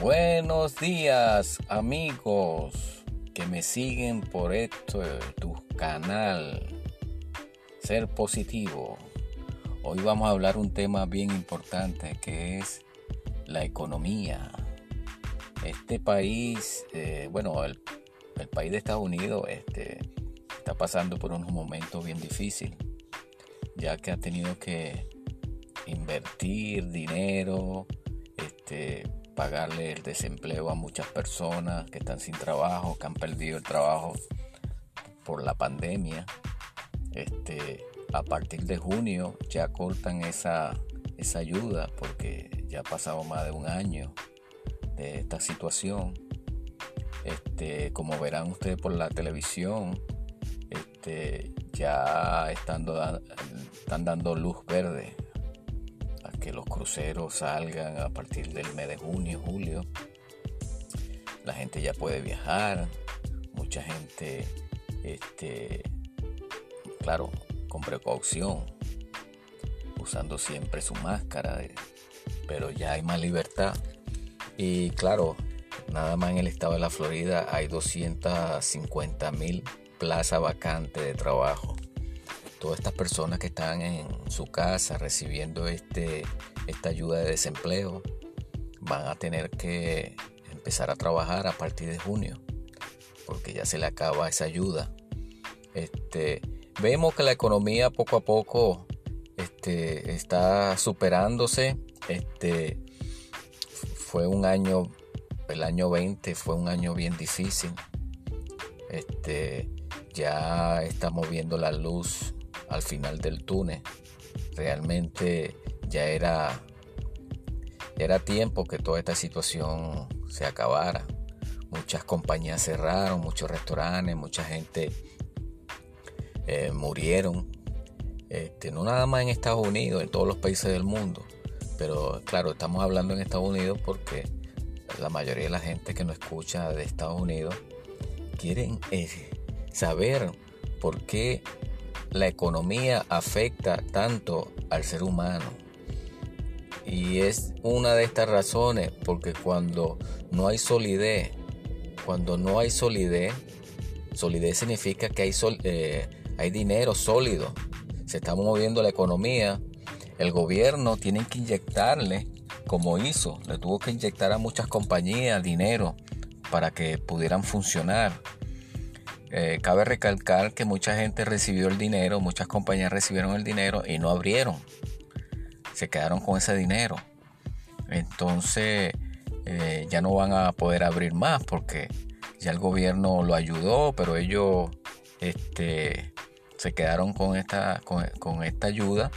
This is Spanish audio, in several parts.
Buenos días amigos que me siguen por esto, tu canal Ser Positivo. Hoy vamos a hablar un tema bien importante que es la economía. Este país, eh, bueno, el, el, país de Estados Unidos este, está pasando por unos momentos bien difíciles, ya que ha tenido que invertir dinero, pagarle el desempleo a muchas personas que están sin trabajo, que han perdido el trabajo por la pandemia. Este, a partir de junio ya cortan esa, esa ayuda porque ya ha pasado más de un año de esta situación. Este, como verán ustedes por la televisión, este, ya están dando luz verde cruceros salgan a partir del mes de junio, julio. La gente ya puede viajar, mucha gente, este, claro, con precaución, usando siempre su máscara, eh, pero ya hay más libertad. Y claro, nada más en el estado de la Florida hay 250 mil plazas vacantes de trabajo todas estas personas que están en su casa recibiendo este, esta ayuda de desempleo van a tener que empezar a trabajar a partir de junio porque ya se le acaba esa ayuda. Este, vemos que la economía poco a poco este, está superándose. Este, fue un año, el año 20 fue un año bien difícil. Este, ya estamos viendo la luz al final del túnel. Realmente ya era, era tiempo que toda esta situación se acabara. Muchas compañías cerraron, muchos restaurantes, mucha gente eh, murieron. Este, no nada más en Estados Unidos, en todos los países del mundo. Pero claro, estamos hablando en Estados Unidos porque la mayoría de la gente que nos escucha de Estados Unidos quieren eh, saber por qué la economía afecta tanto al ser humano. Y es una de estas razones porque cuando no hay solidez, cuando no hay solidez, solidez significa que hay, eh, hay dinero sólido, se está moviendo la economía, el gobierno tiene que inyectarle, como hizo, le tuvo que inyectar a muchas compañías dinero para que pudieran funcionar. Eh, cabe recalcar que mucha gente recibió el dinero, muchas compañías recibieron el dinero y no abrieron. Se quedaron con ese dinero. Entonces eh, ya no van a poder abrir más porque ya el gobierno lo ayudó, pero ellos este, se quedaron con esta, con, esta ayuda.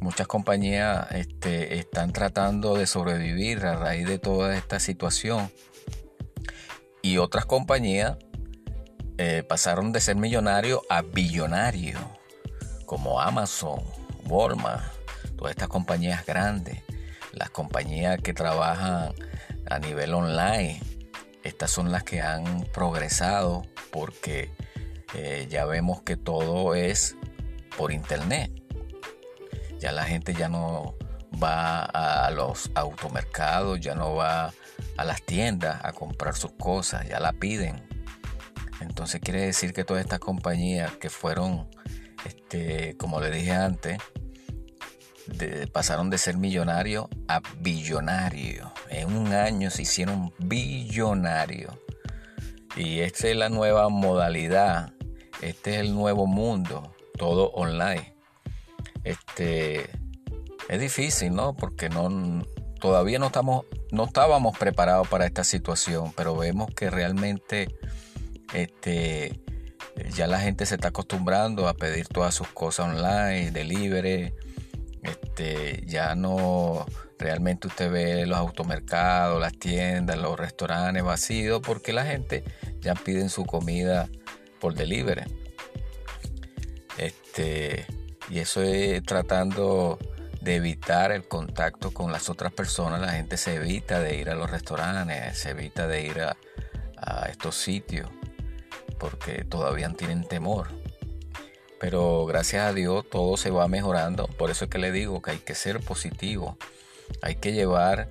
Muchas compañías este, están tratando de sobrevivir a raíz de toda esta situación. Y otras compañías eh, pasaron de ser millonario a billonario, como Amazon, Walmart, todas estas compañías grandes, las compañías que trabajan a nivel online, estas son las que han progresado porque eh, ya vemos que todo es por internet. Ya la gente ya no va a los automercados, ya no va a las tiendas a comprar sus cosas, ya la piden entonces quiere decir que todas estas compañías que fueron, este, como le dije antes, pasaron de ser millonarios a billonarios. En un año se hicieron billonarios. Y esta es la nueva modalidad. Este es el nuevo mundo. Todo online. Este es difícil, ¿no? Porque no todavía no estamos no estábamos preparados para esta situación, pero vemos que realmente este, ya la gente se está acostumbrando a pedir todas sus cosas online, delivery. Este, ya no realmente usted ve los automercados, las tiendas, los restaurantes vacíos porque la gente ya piden su comida por delivery. Este, y eso es tratando de evitar el contacto con las otras personas. La gente se evita de ir a los restaurantes, se evita de ir a estos sitios porque todavía tienen temor. Pero gracias a Dios todo se va mejorando. Por eso es que le digo que hay que ser positivo. Hay que llevar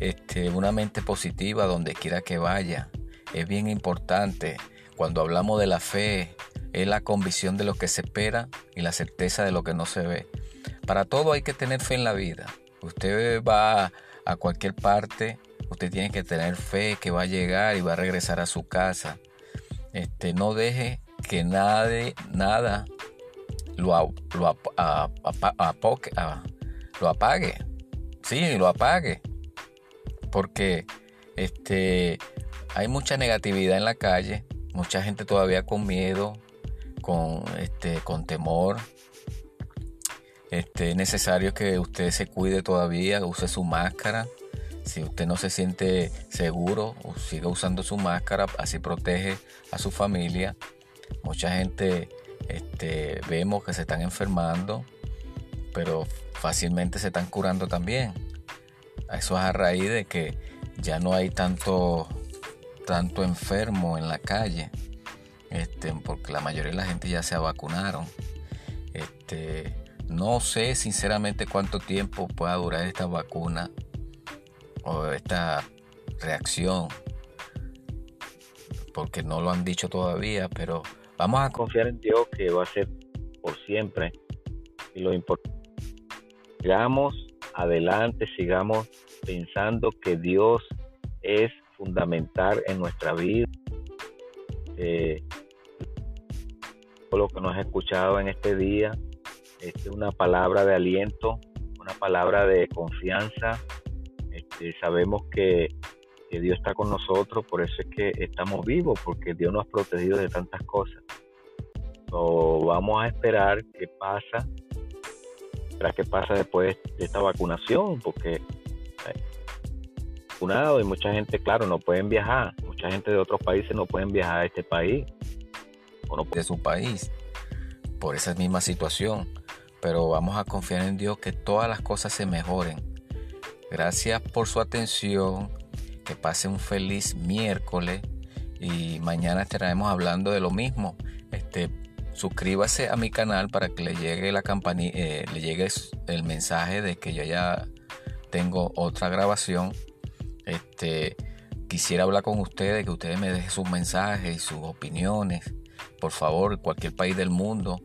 este, una mente positiva donde quiera que vaya. Es bien importante. Cuando hablamos de la fe, es la convicción de lo que se espera y la certeza de lo que no se ve. Para todo hay que tener fe en la vida. Usted va a cualquier parte, usted tiene que tener fe que va a llegar y va a regresar a su casa. Este, no deje que nada lo, lo, lo apague. Sí, lo apague. Porque este, hay mucha negatividad en la calle, mucha gente todavía con miedo, con, este, con temor. Este, es necesario que usted se cuide todavía, use su máscara. Si usted no se siente seguro, siga usando su máscara, así protege a su familia. Mucha gente este, vemos que se están enfermando, pero fácilmente se están curando también. Eso es a raíz de que ya no hay tanto, tanto enfermo en la calle, este, porque la mayoría de la gente ya se vacunaron. Este, no sé sinceramente cuánto tiempo pueda durar esta vacuna esta reacción, porque no lo han dicho todavía, pero vamos a confiar en Dios que va a ser por siempre. Y lo importante, sigamos adelante, sigamos pensando que Dios es fundamental en nuestra vida. Eh, lo que nos ha escuchado en este día es una palabra de aliento, una palabra de confianza. Este, sabemos que, Dios está con nosotros, por eso es que estamos vivos, porque Dios nos ha protegido de tantas cosas. vamos a esperar qué pasa, esperar qué pasa después de esta vacunación, porque eh, vacunado y mucha gente, claro, no pueden viajar. Mucha gente de otros países no pueden viajar a este país. O no de su país por esa misma situación pero vamos a confiar en Dios que todas las cosas se mejoren. Gracias por su atención, que pase un feliz miércoles y mañana estaremos hablando de lo mismo. Este, suscríbase a mi canal para que le llegue la eh, le llegue el mensaje de que yo ya tengo otra grabación. Este, quisiera hablar con ustedes, que ustedes me dejen sus mensajes y sus opiniones. Por favor, cualquier país del mundo.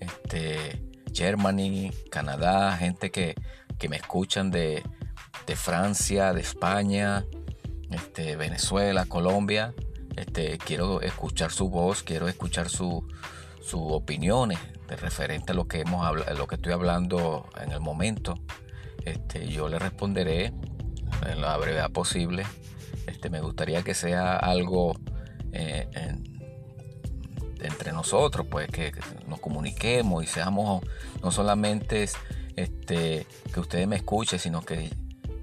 Este, Germany, Canadá, gente que, me escuchan de, Francia, de España, este, Venezuela, Colombia. Este, quiero escuchar su voz, quiero escuchar sus su opiniones de referente a lo que hemos hablado, lo que estoy hablando en el momento. Este, yo le responderé en la brevedad posible. Este, me gustaría que sea algo eh, en, entre nosotros, pues que nos comuniquemos y seamos no solamente este, que ustedes me escuchen, sino que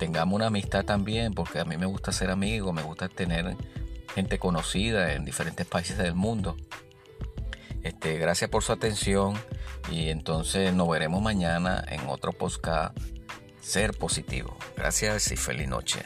tengamos una amistad también, porque a mí me gusta ser amigo, me gusta tener gente conocida en diferentes países del mundo. Este, gracias por su atención y entonces nos veremos mañana en otro podcast Ser Positivo. Gracias y feliz noche.